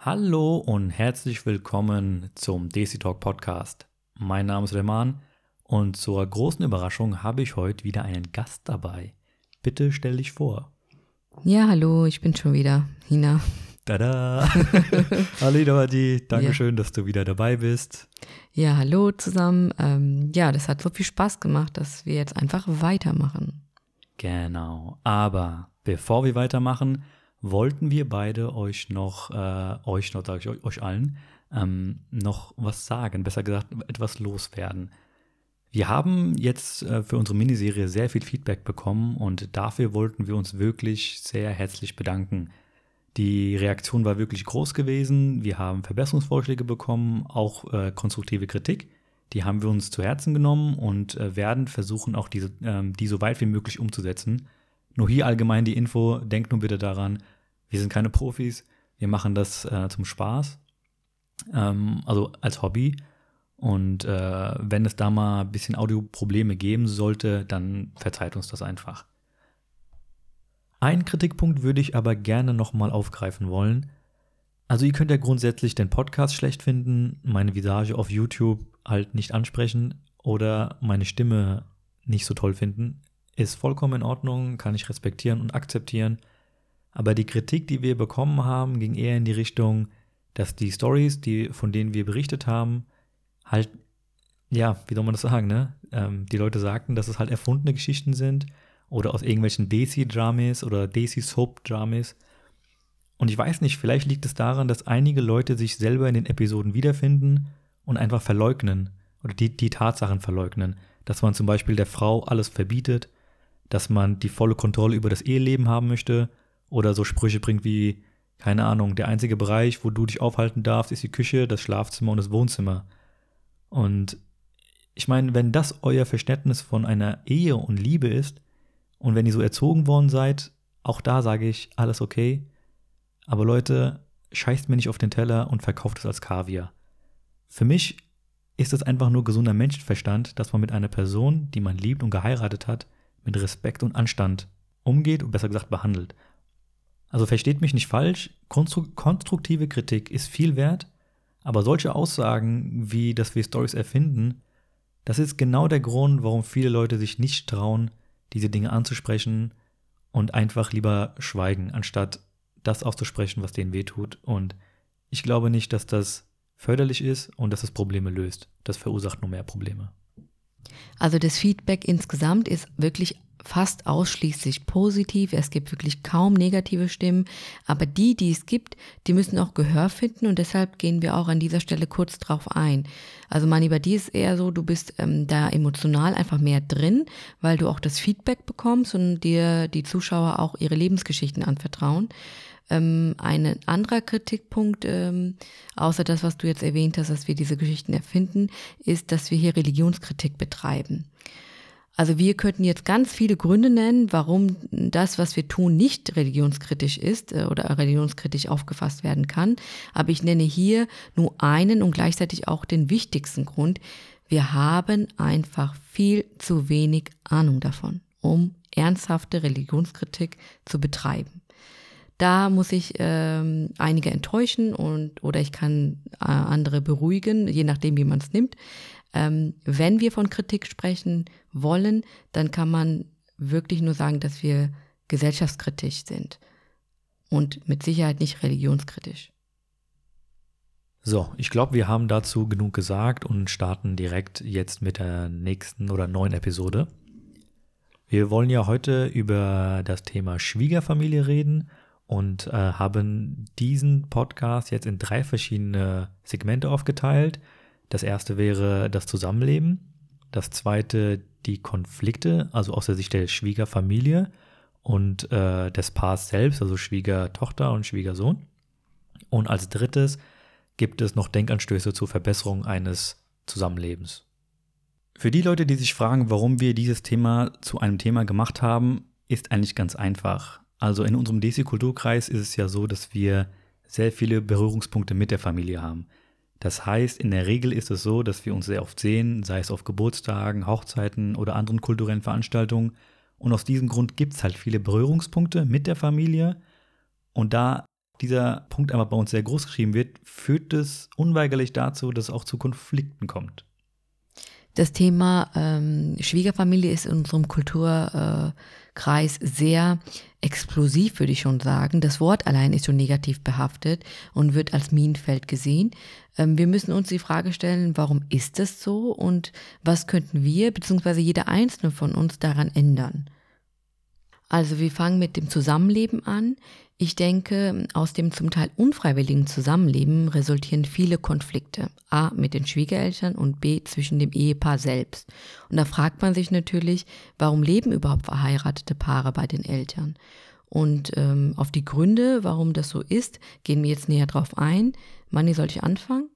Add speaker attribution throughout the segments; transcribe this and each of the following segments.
Speaker 1: Hallo und herzlich willkommen zum Desi Talk Podcast. Mein Name ist Reman und zur großen Überraschung habe ich heute wieder einen Gast dabei. Bitte stell dich vor.
Speaker 2: Ja, hallo, ich bin schon wieder Hina.
Speaker 1: Tada! hallo Idawadi, Dankeschön, ja. dass du wieder dabei bist.
Speaker 2: Ja, hallo zusammen. Ähm, ja, das hat so viel Spaß gemacht, dass wir jetzt einfach weitermachen.
Speaker 1: Genau, aber bevor wir weitermachen, wollten wir beide euch noch, äh, euch noch, sage ich euch, euch allen, ähm, noch was sagen, besser gesagt, etwas loswerden. Wir haben jetzt äh, für unsere Miniserie sehr viel Feedback bekommen und dafür wollten wir uns wirklich sehr herzlich bedanken. Die Reaktion war wirklich groß gewesen. Wir haben Verbesserungsvorschläge bekommen, auch äh, konstruktive Kritik. Die haben wir uns zu Herzen genommen und äh, werden versuchen, auch diese, ähm, die so weit wie möglich umzusetzen. Nur hier allgemein die Info, denkt nur bitte daran, wir sind keine Profis, wir machen das äh, zum Spaß, ähm, also als Hobby. Und äh, wenn es da mal ein bisschen Audioprobleme geben sollte, dann verzeiht uns das einfach. Einen Kritikpunkt würde ich aber gerne nochmal aufgreifen wollen. Also ihr könnt ja grundsätzlich den Podcast schlecht finden, meine Visage auf YouTube halt nicht ansprechen oder meine Stimme nicht so toll finden. Ist vollkommen in Ordnung, kann ich respektieren und akzeptieren. Aber die Kritik, die wir bekommen haben, ging eher in die Richtung, dass die Stories, die, von denen wir berichtet haben, halt, ja, wie soll man das sagen, ne? Ähm, die Leute sagten, dass es halt erfundene Geschichten sind oder aus irgendwelchen Desi-Dramas oder Desi-Soap-Dramas. Und ich weiß nicht, vielleicht liegt es daran, dass einige Leute sich selber in den Episoden wiederfinden und einfach verleugnen oder die, die Tatsachen verleugnen, dass man zum Beispiel der Frau alles verbietet, dass man die volle Kontrolle über das Eheleben haben möchte oder so Sprüche bringt wie, keine Ahnung, der einzige Bereich, wo du dich aufhalten darfst, ist die Küche, das Schlafzimmer und das Wohnzimmer. Und ich meine, wenn das euer Verständnis von einer Ehe und Liebe ist und wenn ihr so erzogen worden seid, auch da sage ich, alles okay. Aber Leute, scheißt mir nicht auf den Teller und verkauft es als Kaviar. Für mich ist es einfach nur gesunder Menschenverstand, dass man mit einer Person, die man liebt und geheiratet hat, mit Respekt und Anstand umgeht und besser gesagt behandelt. Also versteht mich nicht falsch, konstruktive Kritik ist viel wert, aber solche Aussagen wie, dass wir Stories erfinden, das ist genau der Grund, warum viele Leute sich nicht trauen, diese Dinge anzusprechen und einfach lieber schweigen, anstatt das auszusprechen, was denen wehtut. Und ich glaube nicht, dass das förderlich ist und dass es Probleme löst. Das verursacht nur mehr Probleme.
Speaker 2: Also das Feedback insgesamt ist wirklich fast ausschließlich positiv. Es gibt wirklich kaum negative Stimmen. Aber die, die es gibt, die müssen auch Gehör finden und deshalb gehen wir auch an dieser Stelle kurz drauf ein. Also Mani, bei dir ist eher so, du bist ähm, da emotional einfach mehr drin, weil du auch das Feedback bekommst und dir die Zuschauer auch ihre Lebensgeschichten anvertrauen. Ähm, ein anderer Kritikpunkt, ähm, außer das, was du jetzt erwähnt hast, dass wir diese Geschichten erfinden, ist, dass wir hier Religionskritik betreiben. Also wir könnten jetzt ganz viele Gründe nennen, warum das, was wir tun, nicht religionskritisch ist äh, oder religionskritisch aufgefasst werden kann. Aber ich nenne hier nur einen und gleichzeitig auch den wichtigsten Grund. Wir haben einfach viel zu wenig Ahnung davon, um ernsthafte Religionskritik zu betreiben. Da muss ich ähm, einige enttäuschen und oder ich kann äh, andere beruhigen, je nachdem, wie man es nimmt. Ähm, wenn wir von Kritik sprechen wollen, dann kann man wirklich nur sagen, dass wir gesellschaftskritisch sind und mit Sicherheit nicht religionskritisch.
Speaker 1: So, ich glaube, wir haben dazu genug gesagt und starten direkt jetzt mit der nächsten oder neuen Episode. Wir wollen ja heute über das Thema Schwiegerfamilie reden und äh, haben diesen Podcast jetzt in drei verschiedene Segmente aufgeteilt. Das erste wäre das Zusammenleben, das zweite die Konflikte, also aus der Sicht der Schwiegerfamilie und äh, des Paars selbst, also Schwiegertochter und Schwiegersohn. Und als drittes gibt es noch Denkanstöße zur Verbesserung eines Zusammenlebens. Für die Leute, die sich fragen, warum wir dieses Thema zu einem Thema gemacht haben, ist eigentlich ganz einfach. Also in unserem DC-Kulturkreis ist es ja so, dass wir sehr viele Berührungspunkte mit der Familie haben. Das heißt, in der Regel ist es so, dass wir uns sehr oft sehen, sei es auf Geburtstagen, Hochzeiten oder anderen kulturellen Veranstaltungen. Und aus diesem Grund gibt es halt viele Berührungspunkte mit der Familie. Und da dieser Punkt einmal bei uns sehr groß geschrieben wird, führt es unweigerlich dazu, dass es auch zu Konflikten kommt.
Speaker 2: Das Thema ähm, Schwiegerfamilie ist in unserem Kulturkreis äh, sehr explosiv, würde ich schon sagen. Das Wort allein ist schon negativ behaftet und wird als Minenfeld gesehen. Ähm, wir müssen uns die Frage stellen, warum ist das so und was könnten wir bzw. jeder einzelne von uns daran ändern? Also wir fangen mit dem Zusammenleben an. Ich denke, aus dem zum Teil unfreiwilligen Zusammenleben resultieren viele Konflikte. A mit den Schwiegereltern und B zwischen dem Ehepaar selbst. Und da fragt man sich natürlich, warum leben überhaupt verheiratete Paare bei den Eltern? Und ähm, auf die Gründe, warum das so ist, gehen wir jetzt näher drauf ein. Manni, soll ich anfangen?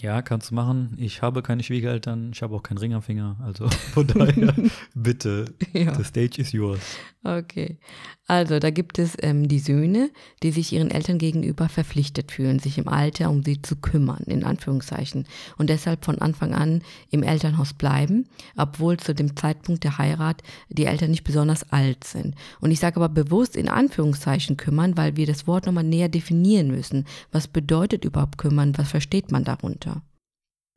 Speaker 1: Ja, kannst du machen. Ich habe keine Schwiegereltern, ich habe auch keinen Ring am Finger. Also von daher, bitte, ja. the stage is yours.
Speaker 2: Okay. Also da gibt es ähm, die Söhne, die sich ihren Eltern gegenüber verpflichtet fühlen, sich im Alter um sie zu kümmern, in Anführungszeichen. Und deshalb von Anfang an im Elternhaus bleiben, obwohl zu dem Zeitpunkt der Heirat die Eltern nicht besonders alt sind. Und ich sage aber bewusst in Anführungszeichen kümmern, weil wir das Wort nochmal näher definieren müssen. Was bedeutet überhaupt kümmern? Was versteht man darunter?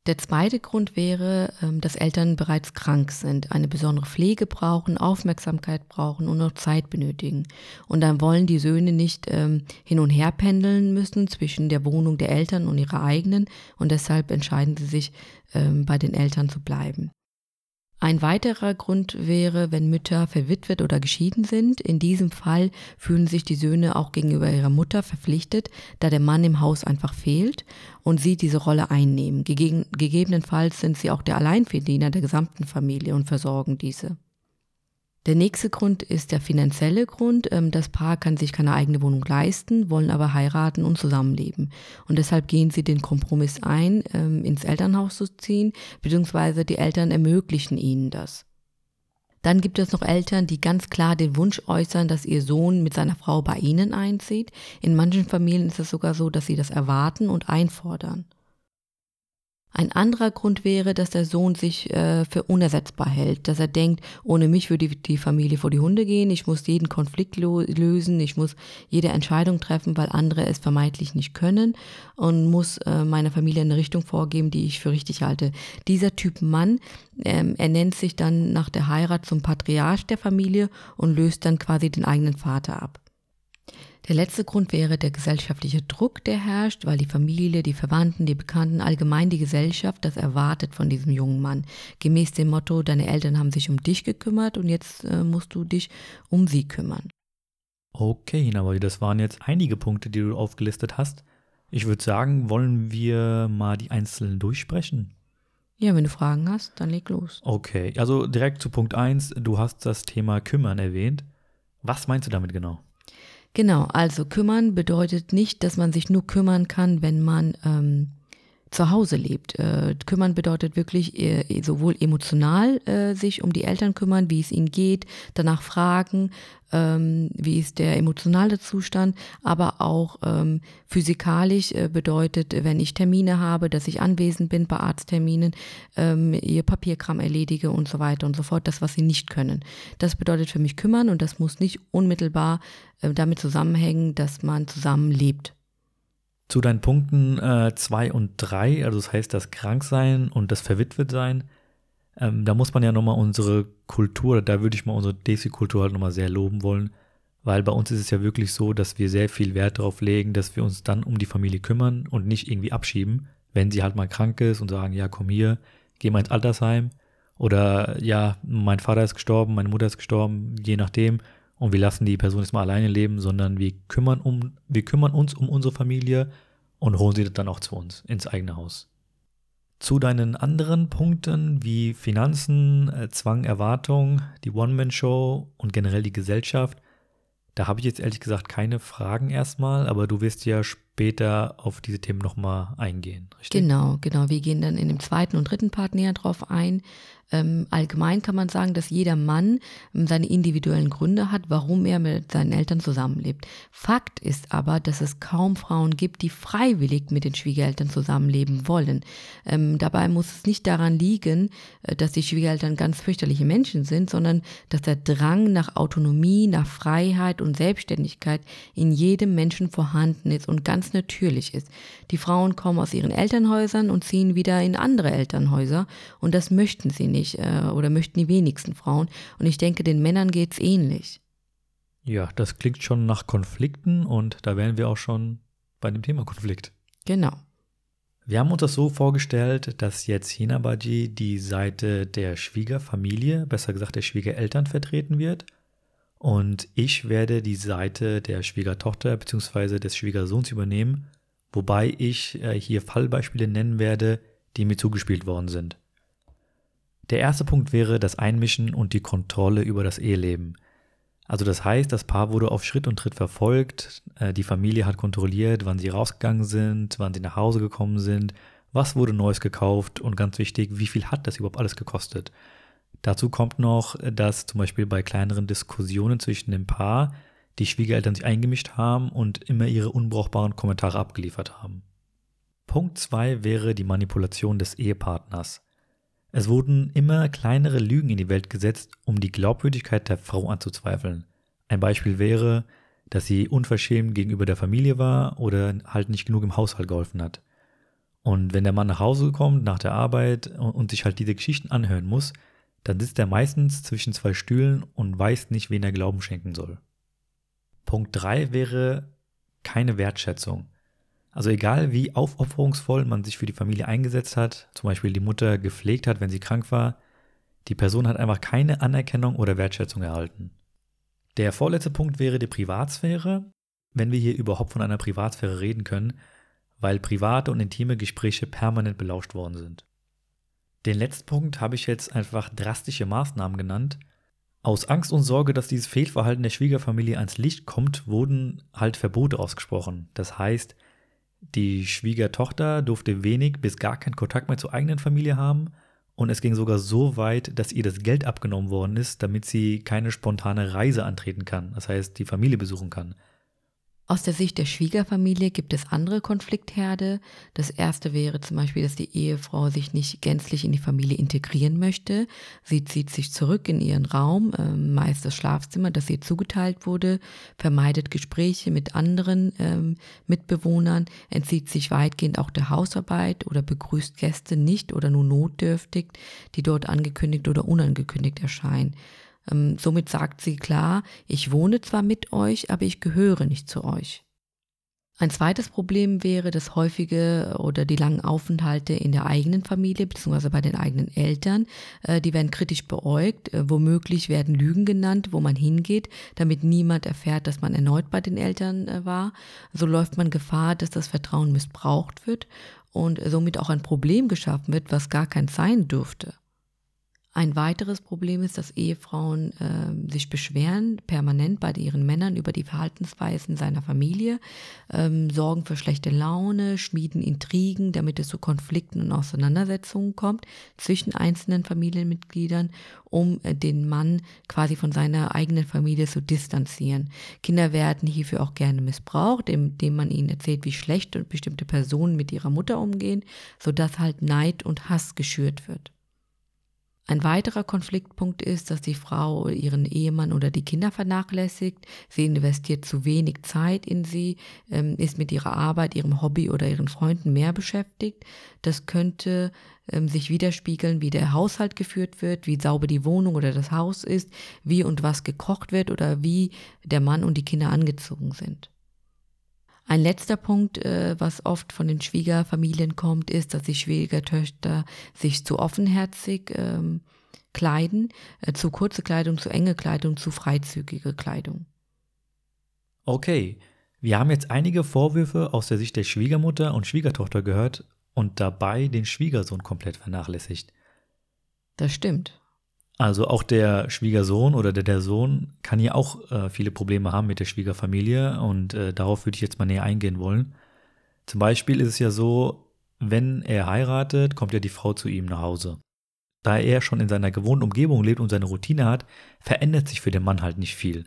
Speaker 2: Der zweite Grund wäre, ähm, dass Eltern bereits krank sind, eine besondere Pflege brauchen, Aufmerksamkeit brauchen und noch Zeit benötigen. Und dann wollen die Söhne nicht ähm, hin und her pendeln müssen zwischen der Wohnung der Eltern und ihrer eigenen und deshalb entscheiden sie sich, ähm, bei den Eltern zu bleiben. Ein weiterer Grund wäre, wenn Mütter verwitwet oder geschieden sind. In diesem Fall fühlen sich die Söhne auch gegenüber ihrer Mutter verpflichtet, da der Mann im Haus einfach fehlt und sie diese Rolle einnehmen. Gegeben, gegebenenfalls sind sie auch der Alleinverdiener der gesamten Familie und versorgen diese. Der nächste Grund ist der finanzielle Grund. Ähm, das Paar kann sich keine eigene Wohnung leisten, wollen aber heiraten und zusammenleben. Und deshalb gehen sie den Kompromiss ein, ähm, ins Elternhaus zu ziehen, beziehungsweise die Eltern ermöglichen ihnen das. Dann gibt es noch Eltern, die ganz klar den Wunsch äußern, dass ihr Sohn mit seiner Frau bei ihnen einzieht. In manchen Familien ist es sogar so, dass sie das erwarten und einfordern. Ein anderer Grund wäre, dass der Sohn sich äh, für unersetzbar hält, dass er denkt, ohne mich würde die, Familie vor die Hunde gehen, ich muss jeden Konflikt lösen, ich muss jede Entscheidung treffen, weil andere es vermeintlich nicht können und muss äh, meiner Familie eine Richtung vorgeben, die ich für richtig halte. Dieser Typ Mann, ähm, er nennt sich dann nach der Heirat zum Patriarch der Familie und löst dann quasi den eigenen Vater ab. Der letzte Grund wäre der gesellschaftliche Druck, der herrscht, weil die Familie, die Verwandten, die Bekannten, allgemein die Gesellschaft das erwartet von diesem jungen Mann. Gemäß dem Motto, deine Eltern haben sich um dich gekümmert und jetzt äh, musst du dich um sie kümmern.
Speaker 1: Okay, aber das waren jetzt einige Punkte, die du aufgelistet hast. Ich würde sagen, wollen wir mal die einzelnen durchsprechen?
Speaker 2: Ja, wenn du Fragen hast, dann leg los.
Speaker 1: Okay, also direkt zu Punkt 1. Du hast das Thema Kümmern erwähnt. Was meinst du damit genau?
Speaker 2: Genau, also kümmern bedeutet nicht, dass man sich nur kümmern kann, wenn man ähm, zu Hause lebt. Äh, kümmern bedeutet wirklich äh, sowohl emotional äh, sich um die Eltern kümmern, wie es ihnen geht, danach fragen, ähm, wie ist der emotionale Zustand, aber auch ähm, physikalisch äh, bedeutet, wenn ich Termine habe, dass ich anwesend bin bei Arztterminen, ähm, ihr Papierkram erledige und so weiter und so fort, das, was sie nicht können. Das bedeutet für mich kümmern und das muss nicht unmittelbar äh, damit zusammenhängen, dass man zusammen lebt.
Speaker 1: Zu deinen Punkten 2 äh, und 3, also das heißt das Kranksein und das Verwitwetsein, ähm, da muss man ja nochmal unsere Kultur, da würde ich mal unsere Desi-Kultur halt nochmal sehr loben wollen, weil bei uns ist es ja wirklich so, dass wir sehr viel Wert darauf legen, dass wir uns dann um die Familie kümmern und nicht irgendwie abschieben, wenn sie halt mal krank ist und sagen, ja, komm hier, geh mal ins Altersheim oder ja, mein Vater ist gestorben, meine Mutter ist gestorben, je nachdem und wir lassen die Person jetzt mal alleine leben, sondern wir kümmern, um, wir kümmern uns um unsere Familie und holen sie dann auch zu uns ins eigene Haus. Zu deinen anderen Punkten wie Finanzen, äh, Zwang, Erwartung, die One-Man-Show und generell die Gesellschaft, da habe ich jetzt ehrlich gesagt keine Fragen erstmal, aber du wirst ja später auf diese Themen nochmal eingehen,
Speaker 2: richtig? Genau, genau. Wir gehen dann in dem zweiten und dritten Part näher drauf ein. Ähm, allgemein kann man sagen, dass jeder Mann ähm, seine individuellen Gründe hat, warum er mit seinen Eltern zusammenlebt. Fakt ist aber, dass es kaum Frauen gibt, die freiwillig mit den Schwiegereltern zusammenleben wollen. Ähm, dabei muss es nicht daran liegen, äh, dass die Schwiegereltern ganz fürchterliche Menschen sind, sondern dass der Drang nach Autonomie, nach Freiheit und Selbstständigkeit in jedem Menschen vorhanden ist und ganz natürlich ist. Die Frauen kommen aus ihren Elternhäusern und ziehen wieder in andere Elternhäuser und das möchten sie nicht äh, oder möchten die wenigsten Frauen. Und ich denke, den Männern geht es ähnlich.
Speaker 1: Ja, das klingt schon nach Konflikten und da wären wir auch schon bei dem Thema Konflikt.
Speaker 2: Genau.
Speaker 1: Wir haben uns das so vorgestellt, dass jetzt Hinabaji die Seite der Schwiegerfamilie, besser gesagt der Schwiegereltern vertreten wird und ich werde die Seite der Schwiegertochter bzw. des Schwiegersohns übernehmen, wobei ich äh, hier Fallbeispiele nennen werde, die mir zugespielt worden sind. Der erste Punkt wäre das Einmischen und die Kontrolle über das Eheleben. Also das heißt, das Paar wurde auf Schritt und Tritt verfolgt, äh, die Familie hat kontrolliert, wann sie rausgegangen sind, wann sie nach Hause gekommen sind, was wurde Neues gekauft und ganz wichtig, wie viel hat das überhaupt alles gekostet. Dazu kommt noch, dass zum Beispiel bei kleineren Diskussionen zwischen dem Paar die Schwiegereltern sich eingemischt haben und immer ihre unbrauchbaren Kommentare abgeliefert haben. Punkt 2 wäre die Manipulation des Ehepartners. Es wurden immer kleinere Lügen in die Welt gesetzt, um die Glaubwürdigkeit der Frau anzuzweifeln. Ein Beispiel wäre, dass sie unverschämt gegenüber der Familie war oder halt nicht genug im Haushalt geholfen hat. Und wenn der Mann nach Hause kommt nach der Arbeit und sich halt diese Geschichten anhören muss, dann sitzt er meistens zwischen zwei Stühlen und weiß nicht, wen er Glauben schenken soll. Punkt 3 wäre keine Wertschätzung. Also egal wie aufopferungsvoll man sich für die Familie eingesetzt hat, zum Beispiel die Mutter gepflegt hat, wenn sie krank war, die Person hat einfach keine Anerkennung oder Wertschätzung erhalten. Der vorletzte Punkt wäre die Privatsphäre, wenn wir hier überhaupt von einer Privatsphäre reden können, weil private und intime Gespräche permanent belauscht worden sind. Den letzten Punkt habe ich jetzt einfach drastische Maßnahmen genannt. Aus Angst und Sorge, dass dieses Fehlverhalten der Schwiegerfamilie ans Licht kommt, wurden halt Verbote ausgesprochen. Das heißt, die Schwiegertochter durfte wenig bis gar keinen Kontakt mehr zur eigenen Familie haben und es ging sogar so weit, dass ihr das Geld abgenommen worden ist, damit sie keine spontane Reise antreten kann, das heißt die Familie besuchen kann.
Speaker 2: Aus der Sicht der Schwiegerfamilie gibt es andere Konfliktherde. Das erste wäre zum Beispiel, dass die Ehefrau sich nicht gänzlich in die Familie integrieren möchte. Sie zieht sich zurück in ihren Raum, ähm, meist das Schlafzimmer, das ihr zugeteilt wurde, vermeidet Gespräche mit anderen ähm, Mitbewohnern, entzieht sich weitgehend auch der Hausarbeit oder begrüßt Gäste nicht oder nur notdürftig, die dort angekündigt oder unangekündigt erscheinen. Ähm, somit sagt sie klar, ich wohne zwar mit euch, aber ich gehöre nicht zu euch. Ein zweites Problem wäre das häufige oder die langen Aufenthalte in der eigenen Familie bzw. bei den eigenen Eltern. Äh, die werden kritisch beäugt. Äh, womöglich werden Lügen genannt, wo man hingeht, damit niemand erfährt, dass man erneut bei den Eltern äh, war. So läuft man Gefahr, dass das Vertrauen missbraucht wird und somit auch ein Problem geschaffen wird, was gar kein sein dürfte. Ein weiteres Problem ist, dass Ehefrauen äh, sich beschweren permanent bei ihren Männern über die Verhaltensweisen seiner Familie, ähm, sorgen für schlechte Laune, schmieden Intrigen, damit es zu Konflikten und Auseinandersetzungen kommt zwischen einzelnen Familienmitgliedern, um äh, den Mann quasi von seiner eigenen Familie zu distanzieren. Kinder werden hierfür auch gerne missbraucht, indem man ihnen erzählt, wie schlecht bestimmte Personen mit ihrer Mutter umgehen, sodass halt Neid und Hass geschürt wird. Ein weiterer Konfliktpunkt ist, dass die Frau ihren Ehemann oder die Kinder vernachlässigt. Sie investiert zu wenig Zeit in sie, ähm, ist mit ihrer Arbeit, ihrem Hobby oder ihren Freunden mehr beschäftigt. Das könnte ähm, sich widerspiegeln, wie der Haushalt geführt wird, wie sauber die Wohnung oder das Haus ist, wie und was gekocht wird oder wie der Mann und die Kinder angezogen sind. Ein letzter Punkt, äh, was oft von den Schwiegerfamilien kommt, ist, dass die Schwiegertöchter sich zu offenherzig ähm, kleiden, äh, zu kurze Kleidung, zu enge Kleidung, zu freizügige Kleidung.
Speaker 1: Okay, wir haben jetzt einige Vorwürfe aus der Sicht der Schwiegermutter und Schwiegertochter gehört und dabei den Schwiegersohn komplett vernachlässigt.
Speaker 2: Das stimmt.
Speaker 1: Also auch der Schwiegersohn oder der, der Sohn kann hier auch äh, viele Probleme haben mit der Schwiegerfamilie und äh, darauf würde ich jetzt mal näher eingehen wollen. Zum Beispiel ist es ja so, wenn er heiratet, kommt ja die Frau zu ihm nach Hause. Da er schon in seiner gewohnten Umgebung lebt und seine Routine hat, verändert sich für den Mann halt nicht viel.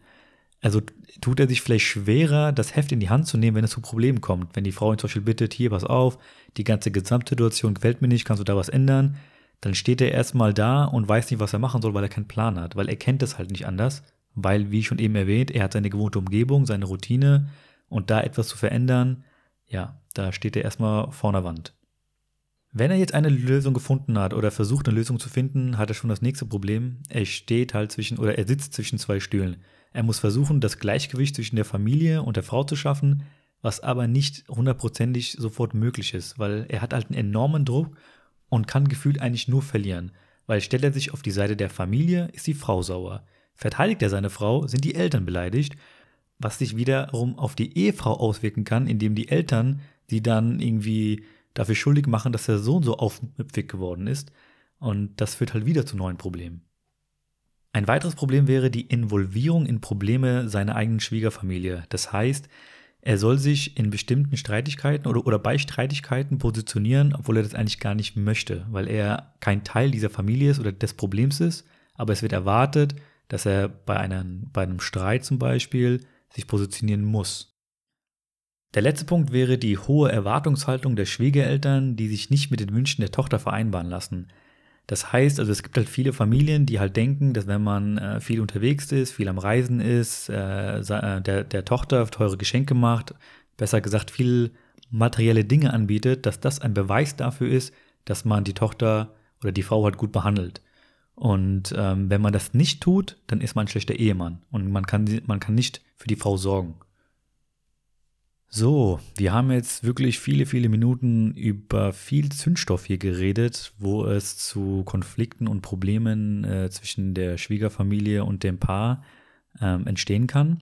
Speaker 1: Also tut er sich vielleicht schwerer, das Heft in die Hand zu nehmen, wenn es zu Problemen kommt. Wenn die Frau ihn zum Beispiel bittet, hier, pass auf, die ganze Gesamtsituation gefällt mir nicht, kannst du da was ändern? Dann steht er erstmal da und weiß nicht, was er machen soll, weil er keinen Plan hat, weil er kennt es halt nicht anders, weil, wie schon eben erwähnt, er hat seine gewohnte Umgebung, seine Routine und da etwas zu verändern, ja, da steht er erstmal vor einer Wand. Wenn er jetzt eine Lösung gefunden hat oder versucht, eine Lösung zu finden, hat er schon das nächste Problem. Er steht halt zwischen oder er sitzt zwischen zwei Stühlen. Er muss versuchen, das Gleichgewicht zwischen der Familie und der Frau zu schaffen, was aber nicht hundertprozentig sofort möglich ist, weil er hat halt einen enormen Druck und kann gefühlt eigentlich nur verlieren. Weil stellt er sich auf die Seite der Familie, ist die Frau sauer. Verteidigt er seine Frau, sind die Eltern beleidigt, was sich wiederum auf die Ehefrau auswirken kann, indem die Eltern sie dann irgendwie dafür schuldig machen, dass der Sohn so aufmüpfig geworden ist. Und das führt halt wieder zu neuen Problemen. Ein weiteres Problem wäre die Involvierung in Probleme seiner eigenen Schwiegerfamilie. Das heißt, er soll sich in bestimmten Streitigkeiten oder, oder bei Streitigkeiten positionieren, obwohl er das eigentlich gar nicht möchte, weil er kein Teil dieser Familie ist oder des Problems ist, aber es wird erwartet, dass er bei, einem, bei einem Streit zum Beispiel sich positionieren muss. Der letzte Punkt wäre die hohe Erwartungshaltung der Schwiegereltern, die sich nicht mit den Wünschen der Tochter vereinbaren lassen. Das heißt, also es gibt halt viele Familien, die halt denken, dass wenn man äh, viel unterwegs ist, viel am Reisen ist, äh, äh, der, der Tochter teure Geschenke macht, besser gesagt viel materielle Dinge anbietet, dass das ein Beweis dafür ist, dass man die Tochter oder die Frau halt gut behandelt. Und ähm, wenn man das nicht tut, dann ist man ein schlechter Ehemann und man kann, man kann nicht für die Frau sorgen. So, wir haben jetzt wirklich viele, viele Minuten über viel Zündstoff hier geredet, wo es zu Konflikten und Problemen äh, zwischen der Schwiegerfamilie und dem Paar ähm, entstehen kann.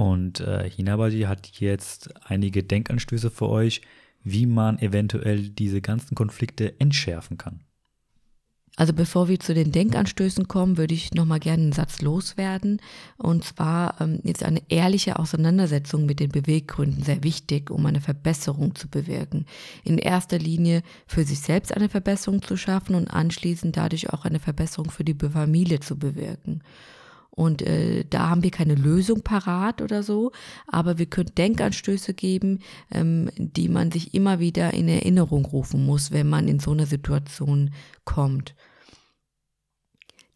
Speaker 1: Und äh, Hinabadi hat jetzt einige Denkanstöße für euch, wie man eventuell diese ganzen Konflikte entschärfen kann.
Speaker 2: Also bevor wir zu den Denkanstößen kommen, würde ich nochmal gerne einen Satz loswerden. Und zwar ähm, ist eine ehrliche Auseinandersetzung mit den Beweggründen sehr wichtig, um eine Verbesserung zu bewirken. In erster Linie für sich selbst eine Verbesserung zu schaffen und anschließend dadurch auch eine Verbesserung für die Familie zu bewirken. Und äh, da haben wir keine Lösung parat oder so, aber wir können Denkanstöße geben, ähm, die man sich immer wieder in Erinnerung rufen muss, wenn man in so eine Situation kommt.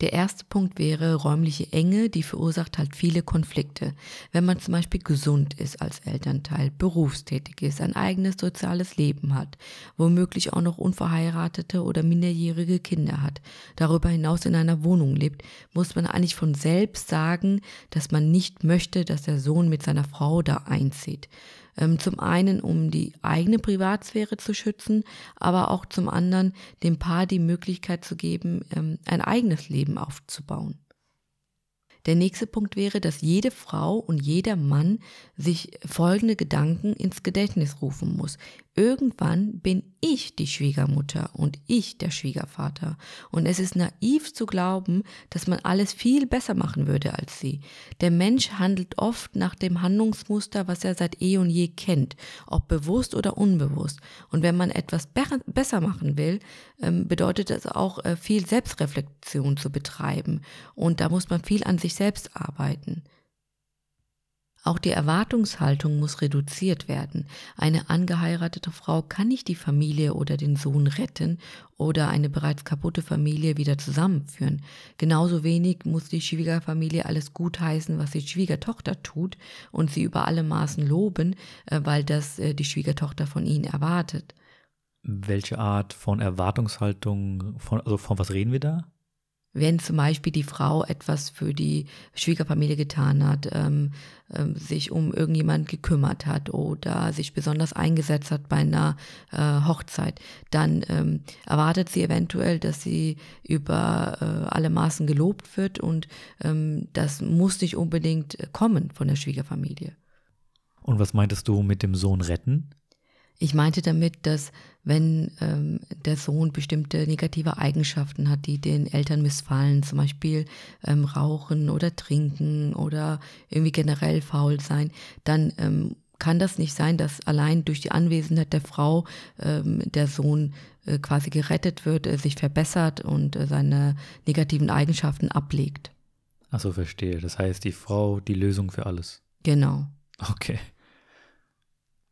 Speaker 2: Der erste Punkt wäre räumliche Enge, die verursacht halt viele Konflikte. Wenn man zum Beispiel gesund ist als Elternteil, berufstätig ist, ein eigenes soziales Leben hat, womöglich auch noch unverheiratete oder minderjährige Kinder hat, darüber hinaus in einer Wohnung lebt, muss man eigentlich von selbst sagen, dass man nicht möchte, dass der Sohn mit seiner Frau da einzieht. Ähm, zum einen, um die eigene Privatsphäre zu schützen, aber auch zum anderen dem Paar die Möglichkeit zu geben, ähm, ein eigenes Leben aufzubauen. Der nächste Punkt wäre, dass jede Frau und jeder Mann sich folgende Gedanken ins Gedächtnis rufen muss. Irgendwann bin ich die Schwiegermutter und ich der Schwiegervater. Und es ist naiv zu glauben, dass man alles viel besser machen würde als sie. Der Mensch handelt oft nach dem Handlungsmuster, was er seit eh und je kennt, ob bewusst oder unbewusst. Und wenn man etwas be besser machen will, ähm, bedeutet das auch äh, viel Selbstreflexion zu betreiben. Und da muss man viel an sich selbst arbeiten. Auch die Erwartungshaltung muss reduziert werden. Eine angeheiratete Frau kann nicht die Familie oder den Sohn retten oder eine bereits kaputte Familie wieder zusammenführen. Genauso wenig muss die Schwiegerfamilie alles gutheißen, was die Schwiegertochter tut und sie über alle Maßen loben, äh, weil das äh, die Schwiegertochter von ihnen erwartet.
Speaker 1: Welche Art von Erwartungshaltung, von, also von was reden wir da?
Speaker 2: Wenn zum Beispiel die Frau etwas für die Schwiegerfamilie getan hat, ähm, ähm, sich um irgendjemand gekümmert hat oder sich besonders eingesetzt hat bei einer äh, Hochzeit, dann ähm, erwartet sie eventuell, dass sie über äh, alle Maßen gelobt wird und ähm, das muss nicht unbedingt kommen von der Schwiegerfamilie.
Speaker 1: Und was meintest du mit dem Sohn retten?
Speaker 2: Ich meinte damit, dass wenn ähm, der Sohn bestimmte negative Eigenschaften hat, die den Eltern missfallen, zum Beispiel ähm, rauchen oder trinken oder irgendwie generell faul sein, dann ähm, kann das nicht sein, dass allein durch die Anwesenheit der Frau ähm, der Sohn äh, quasi gerettet wird, äh, sich verbessert und äh, seine negativen Eigenschaften ablegt.
Speaker 1: Achso, verstehe. Das heißt, die Frau die Lösung für alles.
Speaker 2: Genau.
Speaker 1: Okay.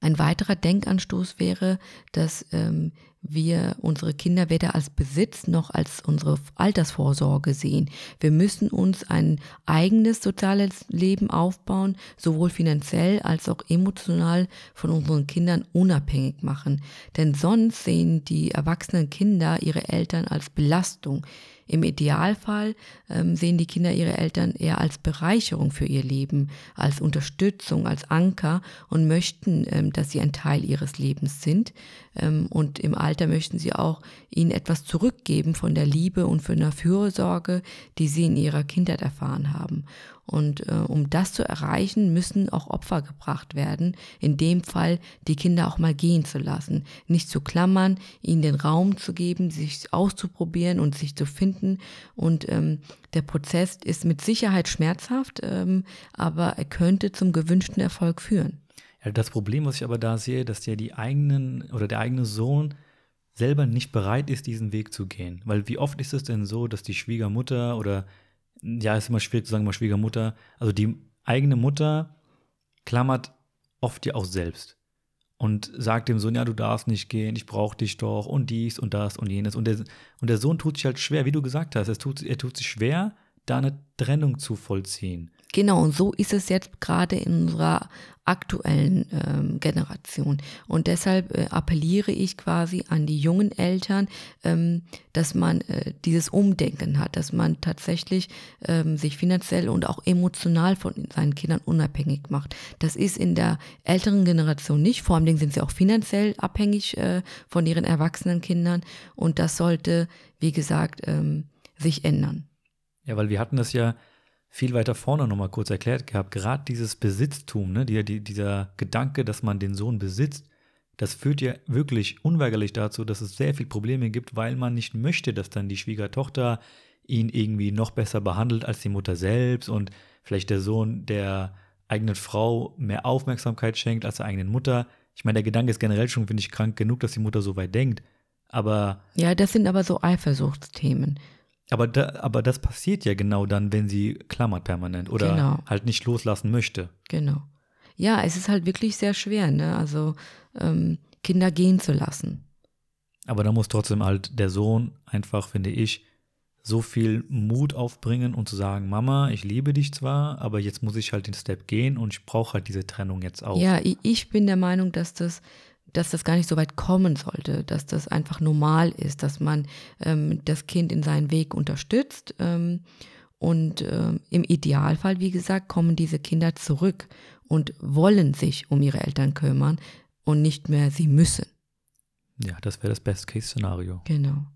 Speaker 2: Ein weiterer Denkanstoß wäre, dass ähm, wir unsere Kinder weder als Besitz noch als unsere Altersvorsorge sehen. Wir müssen uns ein eigenes soziales Leben aufbauen, sowohl finanziell als auch emotional von unseren Kindern unabhängig machen. Denn sonst sehen die erwachsenen Kinder ihre Eltern als Belastung. Im Idealfall ähm, sehen die Kinder ihre Eltern eher als Bereicherung für ihr Leben, als Unterstützung, als Anker und möchten, ähm, dass sie ein Teil ihres Lebens sind. Ähm, und im Alter möchten sie auch ihnen etwas zurückgeben von der Liebe und von der Fürsorge, die sie in ihrer Kindheit erfahren haben. Und äh, um das zu erreichen, müssen auch Opfer gebracht werden. In dem Fall die Kinder auch mal gehen zu lassen, nicht zu klammern, ihnen den Raum zu geben, sich auszuprobieren und sich zu finden. Und ähm, der Prozess ist mit Sicherheit schmerzhaft, ähm, aber er könnte zum gewünschten Erfolg führen.
Speaker 1: Ja, das Problem, was ich aber da sehe, dass ja die eigenen oder der eigene Sohn selber nicht bereit ist, diesen Weg zu gehen. Weil wie oft ist es denn so, dass die Schwiegermutter oder ja, ist immer schwierig zu sagen, mal Schwiegermutter. Also die eigene Mutter klammert oft ja auch selbst und sagt dem Sohn, ja, du darfst nicht gehen, ich brauche dich doch und dies und das und jenes. Und der, und der Sohn tut sich halt schwer, wie du gesagt hast, es tut, er tut sich schwer, da eine Trennung zu vollziehen.
Speaker 2: Genau, und so ist es jetzt gerade in unserer aktuellen ähm, Generation. Und deshalb äh, appelliere ich quasi an die jungen Eltern, ähm, dass man äh, dieses Umdenken hat, dass man tatsächlich ähm, sich finanziell und auch emotional von seinen Kindern unabhängig macht. Das ist in der älteren Generation nicht. Vor allem sind sie auch finanziell abhängig äh, von ihren erwachsenen Kindern. Und das sollte, wie gesagt, ähm, sich ändern.
Speaker 1: Ja, weil wir hatten das ja viel weiter vorne nochmal kurz erklärt gehabt, gerade dieses Besitztum, ne, die, die, dieser Gedanke, dass man den Sohn besitzt, das führt ja wirklich unweigerlich dazu, dass es sehr viele Probleme gibt, weil man nicht möchte, dass dann die Schwiegertochter ihn irgendwie noch besser behandelt als die Mutter selbst und vielleicht der Sohn der eigenen Frau mehr Aufmerksamkeit schenkt als der eigenen Mutter. Ich meine, der Gedanke ist generell schon, finde ich, krank genug, dass die Mutter so weit denkt. Aber.
Speaker 2: Ja, das sind aber so Eifersuchtsthemen.
Speaker 1: Aber, da, aber das passiert ja genau dann, wenn sie klammert permanent oder genau. halt nicht loslassen möchte.
Speaker 2: Genau. Ja, es ist halt wirklich sehr schwer, ne? Also ähm, Kinder gehen zu lassen.
Speaker 1: Aber da muss trotzdem halt der Sohn einfach, finde ich, so viel Mut aufbringen und zu sagen, Mama, ich liebe dich zwar, aber jetzt muss ich halt den Step gehen und ich brauche halt diese Trennung jetzt auch.
Speaker 2: Ja, ich bin der Meinung, dass das dass das gar nicht so weit kommen sollte, dass das einfach normal ist, dass man ähm, das Kind in seinen Weg unterstützt. Ähm, und ähm, im Idealfall, wie gesagt, kommen diese Kinder zurück und wollen sich um ihre Eltern kümmern und nicht mehr sie müssen.
Speaker 1: Ja, das wäre das Best-Case-Szenario.
Speaker 2: Genau.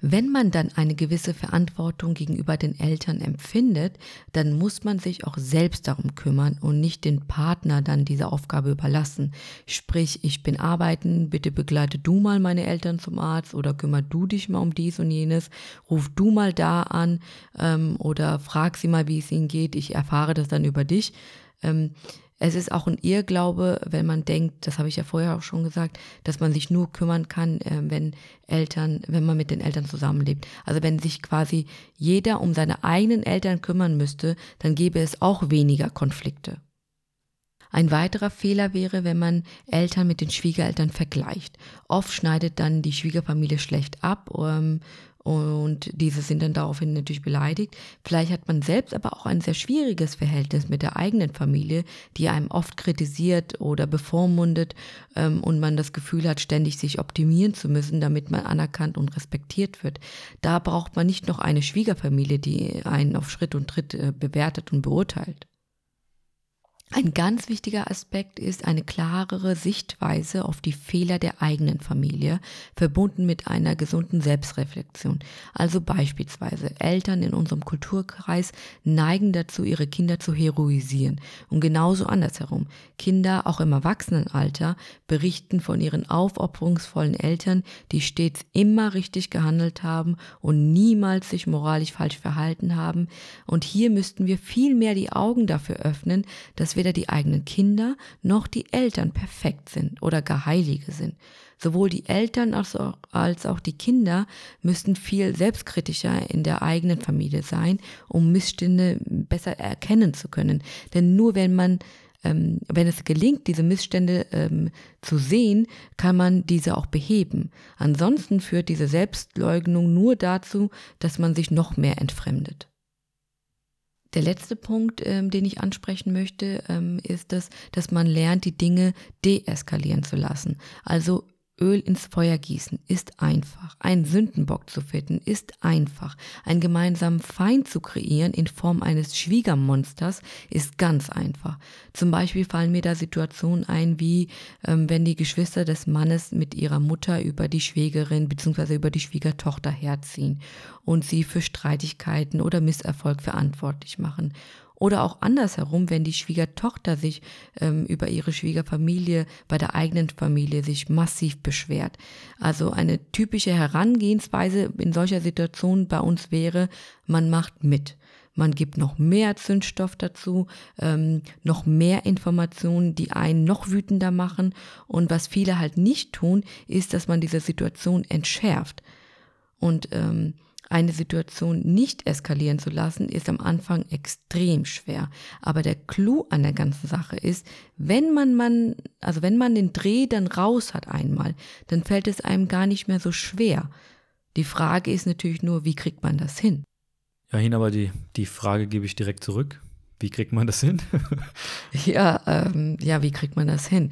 Speaker 2: Wenn man dann eine gewisse Verantwortung gegenüber den Eltern empfindet, dann muss man sich auch selbst darum kümmern und nicht den Partner dann diese Aufgabe überlassen. Sprich, ich bin arbeiten, bitte begleite du mal meine Eltern zum Arzt oder kümmer du dich mal um dies und jenes, ruf du mal da an ähm, oder frag sie mal, wie es ihnen geht, ich erfahre das dann über dich. Ähm, es ist auch ein Irrglaube, wenn man denkt, das habe ich ja vorher auch schon gesagt, dass man sich nur kümmern kann, äh, wenn Eltern, wenn man mit den Eltern zusammenlebt. Also wenn sich quasi jeder um seine eigenen Eltern kümmern müsste, dann gäbe es auch weniger Konflikte. Ein weiterer Fehler wäre, wenn man Eltern mit den Schwiegereltern vergleicht. Oft schneidet dann die Schwiegerfamilie schlecht ab ähm, und diese sind dann daraufhin natürlich beleidigt. Vielleicht hat man selbst aber auch ein sehr schwieriges Verhältnis mit der eigenen Familie, die einem oft kritisiert oder bevormundet ähm, und man das Gefühl hat, ständig sich optimieren zu müssen, damit man anerkannt und respektiert wird. Da braucht man nicht noch eine Schwiegerfamilie, die einen auf Schritt und Tritt äh, bewertet und beurteilt. Ein ganz wichtiger Aspekt ist eine klarere Sichtweise auf die Fehler der eigenen Familie, verbunden mit einer gesunden Selbstreflexion. Also beispielsweise Eltern in unserem Kulturkreis neigen dazu, ihre Kinder zu heroisieren. Und genauso andersherum. Kinder, auch im Erwachsenenalter, berichten von ihren aufopferungsvollen Eltern, die stets immer richtig gehandelt haben und niemals sich moralisch falsch verhalten haben. Und hier müssten wir viel mehr die Augen dafür öffnen, dass wir weder die eigenen Kinder noch die Eltern perfekt sind oder gar Heilige sind. Sowohl die Eltern als auch, als auch die Kinder müssten viel selbstkritischer in der eigenen Familie sein, um Missstände besser erkennen zu können. Denn nur wenn man ähm, wenn es gelingt, diese Missstände ähm, zu sehen, kann man diese auch beheben. Ansonsten führt diese Selbstleugnung nur dazu, dass man sich noch mehr entfremdet. Der letzte Punkt, ähm, den ich ansprechen möchte, ähm, ist das, dass man lernt, die Dinge deeskalieren zu lassen. Also Öl ins Feuer gießen ist einfach. Ein Sündenbock zu finden ist einfach. Einen gemeinsamen Feind zu kreieren in Form eines Schwiegermonsters ist ganz einfach. Zum Beispiel fallen mir da Situationen ein, wie ähm, wenn die Geschwister des Mannes mit ihrer Mutter über die Schwägerin bzw. über die Schwiegertochter herziehen und sie für Streitigkeiten oder Misserfolg verantwortlich machen. Oder auch andersherum, wenn die Schwiegertochter sich ähm, über ihre Schwiegerfamilie bei der eigenen Familie sich massiv beschwert. Also eine typische Herangehensweise in solcher Situation bei uns wäre, man macht mit. Man gibt noch mehr Zündstoff dazu, ähm, noch mehr Informationen, die einen noch wütender machen. Und was viele halt nicht tun, ist, dass man diese Situation entschärft. Und ähm, eine Situation nicht eskalieren zu lassen, ist am Anfang extrem schwer. Aber der Clou an der ganzen Sache ist, wenn man, man, also wenn man den Dreh dann raus hat einmal, dann fällt es einem gar nicht mehr so schwer. Die Frage ist natürlich nur, wie kriegt man das hin?
Speaker 1: Ja, hin, aber die, die Frage gebe ich direkt zurück. Wie kriegt man das hin?
Speaker 2: ja, ähm, ja, wie kriegt man das hin?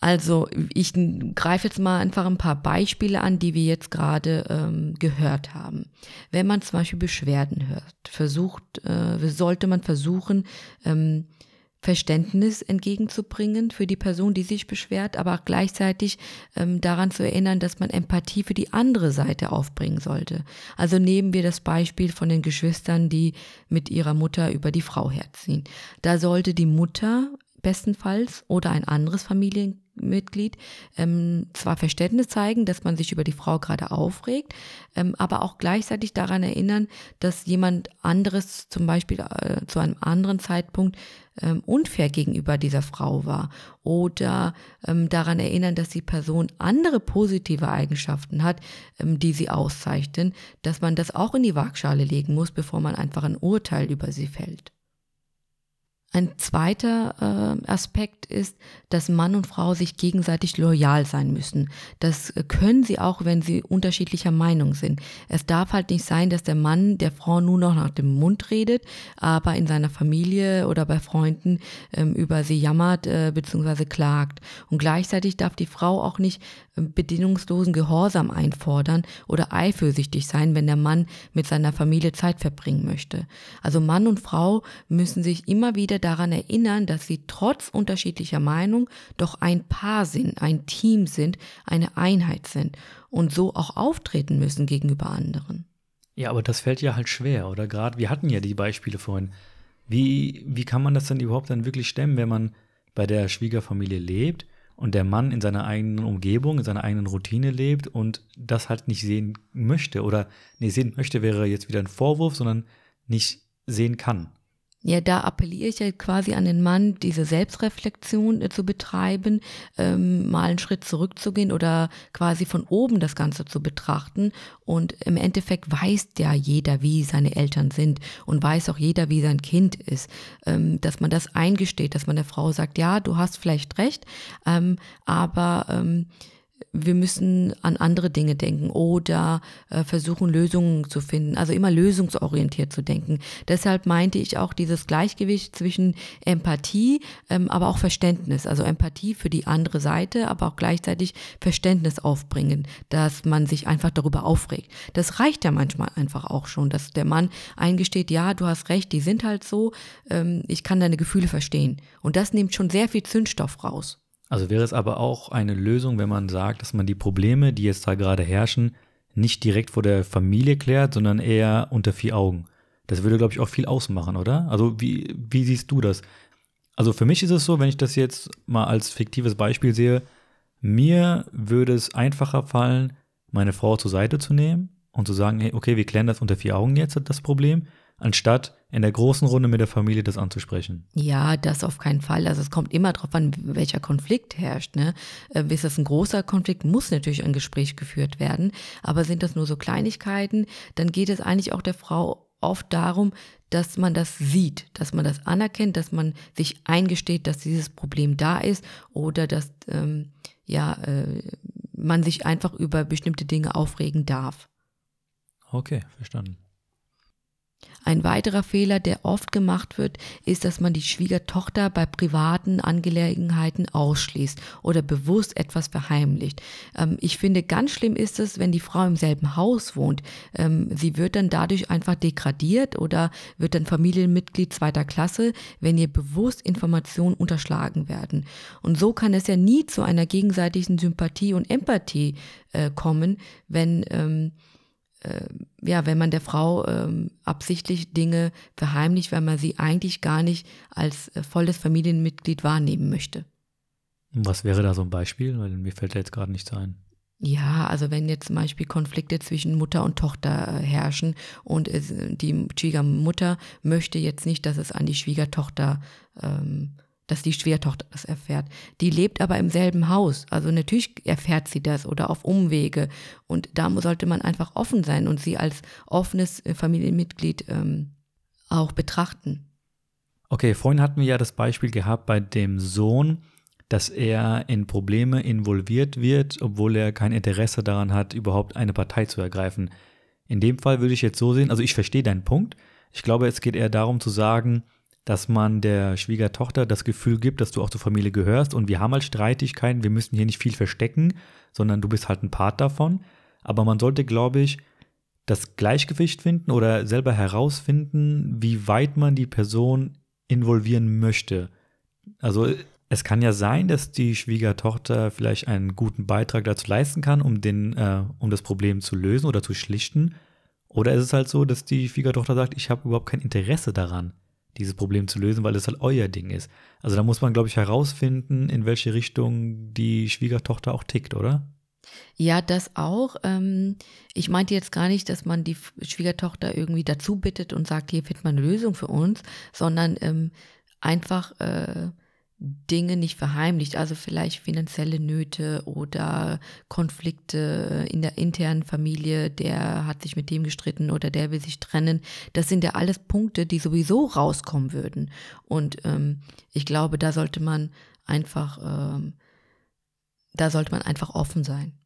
Speaker 2: Also ich greife jetzt mal einfach ein paar Beispiele an, die wir jetzt gerade ähm, gehört haben. Wenn man zum Beispiel Beschwerden hört, versucht, äh, sollte man versuchen, ähm, Verständnis entgegenzubringen für die Person, die sich beschwert, aber auch gleichzeitig ähm, daran zu erinnern, dass man Empathie für die andere Seite aufbringen sollte. Also nehmen wir das Beispiel von den Geschwistern, die mit ihrer Mutter über die Frau herziehen. Da sollte die Mutter bestenfalls oder ein anderes Familienmitglied Mitglied ähm, zwar Verständnis zeigen, dass man sich über die Frau gerade aufregt, ähm, aber auch gleichzeitig daran erinnern, dass jemand anderes zum Beispiel äh, zu einem anderen Zeitpunkt ähm, unfair gegenüber dieser Frau war oder ähm, daran erinnern, dass die Person andere positive Eigenschaften hat, ähm, die sie auszeichnen, dass man das auch in die Waagschale legen muss, bevor man einfach ein Urteil über sie fällt. Ein zweiter äh, Aspekt ist, dass Mann und Frau sich gegenseitig loyal sein müssen. Das können sie auch, wenn sie unterschiedlicher Meinung sind. Es darf halt nicht sein, dass der Mann der Frau nur noch nach dem Mund redet, aber in seiner Familie oder bei Freunden ähm, über sie jammert äh, bzw. klagt. Und gleichzeitig darf die Frau auch nicht äh, bedingungslosen Gehorsam einfordern oder eifersüchtig sein, wenn der Mann mit seiner Familie Zeit verbringen möchte. Also Mann und Frau müssen sich immer wieder daran erinnern, dass sie trotz unterschiedlicher Meinung doch ein Paar sind, ein Team sind, eine Einheit sind und so auch auftreten müssen gegenüber anderen.
Speaker 1: Ja, aber das fällt ja halt schwer, oder gerade, wir hatten ja die Beispiele vorhin. Wie, wie kann man das denn überhaupt dann wirklich stemmen, wenn man bei der Schwiegerfamilie lebt und der Mann in seiner eigenen Umgebung, in seiner eigenen Routine lebt und das halt nicht sehen möchte oder nee, sehen möchte wäre jetzt wieder ein Vorwurf, sondern nicht sehen kann.
Speaker 2: Ja, da appelliere ich ja quasi an den Mann, diese Selbstreflexion äh, zu betreiben, ähm, mal einen Schritt zurückzugehen oder quasi von oben das Ganze zu betrachten. Und im Endeffekt weiß ja jeder, wie seine Eltern sind und weiß auch jeder, wie sein Kind ist. Ähm, dass man das eingesteht, dass man der Frau sagt, ja, du hast vielleicht recht, ähm, aber ähm, wir müssen an andere Dinge denken oder äh, versuchen, Lösungen zu finden. Also immer lösungsorientiert zu denken. Deshalb meinte ich auch dieses Gleichgewicht zwischen Empathie, ähm, aber auch Verständnis. Also Empathie für die andere Seite, aber auch gleichzeitig Verständnis aufbringen, dass man sich einfach darüber aufregt. Das reicht ja manchmal einfach auch schon, dass der Mann eingesteht, ja, du hast recht, die sind halt so, ähm, ich kann deine Gefühle verstehen. Und das nimmt schon sehr viel Zündstoff raus.
Speaker 1: Also wäre es aber auch eine Lösung, wenn man sagt, dass man die Probleme, die jetzt da gerade herrschen, nicht direkt vor der Familie klärt, sondern eher unter vier Augen. Das würde, glaube ich, auch viel ausmachen, oder? Also wie, wie siehst du das? Also für mich ist es so, wenn ich das jetzt mal als fiktives Beispiel sehe, mir würde es einfacher fallen, meine Frau zur Seite zu nehmen und zu sagen, hey, okay, wir klären das unter vier Augen jetzt, das Problem, anstatt in der großen Runde mit der Familie das anzusprechen.
Speaker 2: Ja, das auf keinen Fall. Also es kommt immer darauf an, welcher Konflikt herrscht. Ne? Äh, ist das ein großer Konflikt, muss natürlich ein Gespräch geführt werden. Aber sind das nur so Kleinigkeiten, dann geht es eigentlich auch der Frau oft darum, dass man das sieht, dass man das anerkennt, dass man sich eingesteht, dass dieses Problem da ist oder dass ähm, ja, äh, man sich einfach über bestimmte Dinge aufregen darf.
Speaker 1: Okay, verstanden.
Speaker 2: Ein weiterer Fehler, der oft gemacht wird, ist, dass man die Schwiegertochter bei privaten Angelegenheiten ausschließt oder bewusst etwas verheimlicht. Ähm, ich finde, ganz schlimm ist es, wenn die Frau im selben Haus wohnt. Ähm, sie wird dann dadurch einfach degradiert oder wird dann Familienmitglied zweiter Klasse, wenn ihr bewusst Informationen unterschlagen werden. Und so kann es ja nie zu einer gegenseitigen Sympathie und Empathie äh, kommen, wenn ähm, äh, ja, wenn man der Frau ähm, absichtlich Dinge verheimlicht, weil man sie eigentlich gar nicht als äh, volles Familienmitglied wahrnehmen möchte.
Speaker 1: Was wäre da so ein Beispiel? Weil mir fällt da jetzt gerade nichts ein.
Speaker 2: Ja, also wenn jetzt zum Beispiel Konflikte zwischen Mutter und Tochter äh, herrschen und es, die Schwiegermutter möchte jetzt nicht, dass es an die Schwiegertochter ähm, dass die Schwertochter das erfährt. Die lebt aber im selben Haus. Also natürlich erfährt sie das oder auf Umwege. Und da sollte man einfach offen sein und sie als offenes äh, Familienmitglied ähm, auch betrachten.
Speaker 1: Okay, vorhin hatten wir ja das Beispiel gehabt bei dem Sohn, dass er in Probleme involviert wird, obwohl er kein Interesse daran hat, überhaupt eine Partei zu ergreifen. In dem Fall würde ich jetzt so sehen, also ich verstehe deinen Punkt. Ich glaube, es geht eher darum zu sagen, dass man der Schwiegertochter das Gefühl gibt, dass du auch zur Familie gehörst und wir haben halt Streitigkeiten, wir müssen hier nicht viel verstecken, sondern du bist halt ein Part davon. Aber man sollte, glaube ich, das Gleichgewicht finden oder selber herausfinden, wie weit man die Person involvieren möchte. Also es kann ja sein, dass die Schwiegertochter vielleicht einen guten Beitrag dazu leisten kann, um, den, äh, um das Problem zu lösen oder zu schlichten. Oder ist es halt so, dass die Schwiegertochter sagt, ich habe überhaupt kein Interesse daran dieses Problem zu lösen, weil es halt euer Ding ist. Also da muss man, glaube ich, herausfinden, in welche Richtung die Schwiegertochter auch tickt, oder?
Speaker 2: Ja, das auch. Ähm, ich meinte jetzt gar nicht, dass man die Schwiegertochter irgendwie dazu bittet und sagt, hier findet man eine Lösung für uns, sondern ähm, einfach äh, Dinge nicht verheimlicht, also vielleicht finanzielle Nöte oder Konflikte in der internen Familie, der hat sich mit dem gestritten oder der will sich trennen. Das sind ja alles Punkte, die sowieso rauskommen würden. Und ähm, ich glaube, da sollte man einfach, ähm, da sollte man einfach offen sein.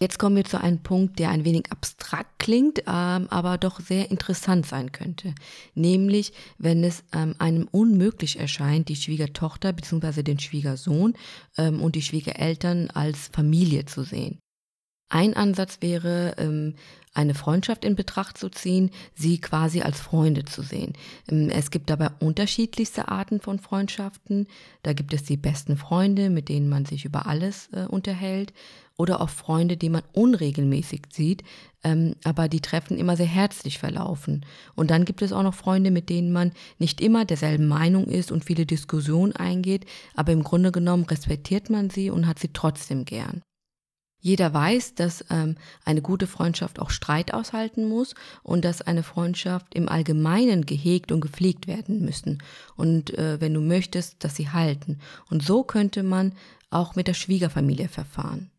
Speaker 2: Jetzt kommen wir zu einem Punkt, der ein wenig abstrakt klingt, ähm, aber doch sehr interessant sein könnte. Nämlich, wenn es ähm, einem unmöglich erscheint, die Schwiegertochter bzw. den Schwiegersohn ähm, und die Schwiegereltern als Familie zu sehen. Ein Ansatz wäre, ähm, eine Freundschaft in Betracht zu ziehen, sie quasi als Freunde zu sehen. Ähm, es gibt dabei unterschiedlichste Arten von Freundschaften. Da gibt es die besten Freunde, mit denen man sich über alles äh, unterhält oder auch Freunde, die man unregelmäßig sieht, ähm, aber die Treffen immer sehr herzlich verlaufen. Und dann gibt es auch noch Freunde, mit denen man nicht immer derselben Meinung ist und viele Diskussionen eingeht, aber im Grunde genommen respektiert man sie und hat sie trotzdem gern. Jeder weiß, dass ähm, eine gute Freundschaft auch Streit aushalten muss und dass eine Freundschaft im Allgemeinen gehegt und gepflegt werden müssen. Und äh, wenn du möchtest, dass sie halten. Und so könnte man auch mit der Schwiegerfamilie verfahren.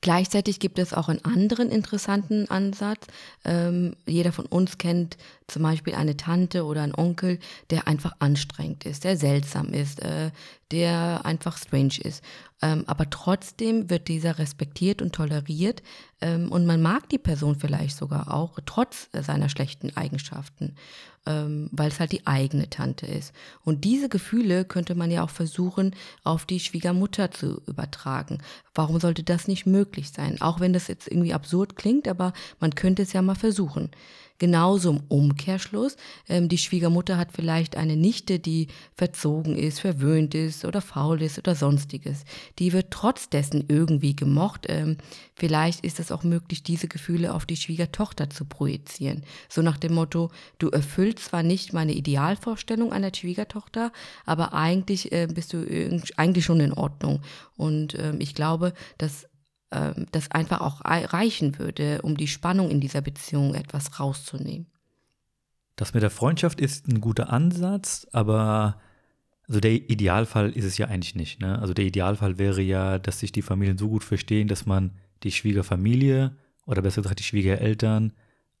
Speaker 2: Gleichzeitig gibt es auch einen anderen interessanten Ansatz. Ähm, jeder von uns kennt zum Beispiel eine Tante oder einen Onkel, der einfach anstrengend ist, der seltsam ist, äh, der einfach strange ist. Ähm, aber trotzdem wird dieser respektiert und toleriert ähm, und man mag die Person vielleicht sogar auch, trotz seiner schlechten Eigenschaften ähm, weil es halt die eigene Tante ist. Und diese Gefühle könnte man ja auch versuchen, auf die Schwiegermutter zu übertragen. Warum sollte das nicht möglich sein? Auch wenn das jetzt irgendwie absurd klingt, aber man könnte es ja mal versuchen. Genauso im Umkehrschluss, ähm, die Schwiegermutter hat vielleicht eine Nichte, die verzogen ist, verwöhnt ist oder faul ist oder sonstiges. Die wird trotz dessen irgendwie gemocht. Ähm, vielleicht ist es auch möglich, diese Gefühle auf die Schwiegertochter zu projizieren. So nach dem Motto, du erfüllst zwar nicht meine Idealvorstellung einer Schwiegertochter, aber eigentlich äh, bist du eigentlich schon in Ordnung. Und ähm, ich glaube, dass ähm, das einfach auch reichen würde, um die Spannung in dieser Beziehung etwas rauszunehmen.
Speaker 1: Das mit der Freundschaft ist ein guter Ansatz, aber also der Idealfall ist es ja eigentlich nicht. Ne? Also der Idealfall wäre ja, dass sich die Familien so gut verstehen, dass man die Schwiegerfamilie oder besser gesagt die Schwiegereltern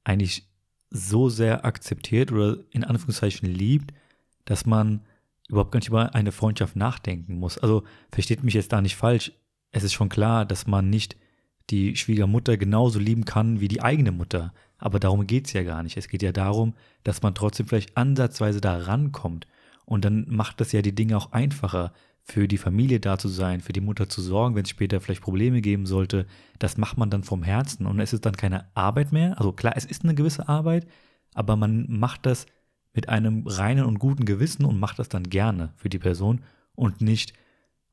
Speaker 1: eigentlich so sehr akzeptiert oder in Anführungszeichen liebt, dass man überhaupt gar nicht über eine Freundschaft nachdenken muss. Also versteht mich jetzt da nicht falsch. Es ist schon klar, dass man nicht die Schwiegermutter genauso lieben kann wie die eigene Mutter. Aber darum geht es ja gar nicht. Es geht ja darum, dass man trotzdem vielleicht ansatzweise da rankommt. Und dann macht das ja die Dinge auch einfacher, für die Familie da zu sein, für die Mutter zu sorgen, wenn es später vielleicht Probleme geben sollte. Das macht man dann vom Herzen und es ist dann keine Arbeit mehr. Also klar, es ist eine gewisse Arbeit, aber man macht das mit einem reinen und guten Gewissen und macht das dann gerne für die Person und nicht,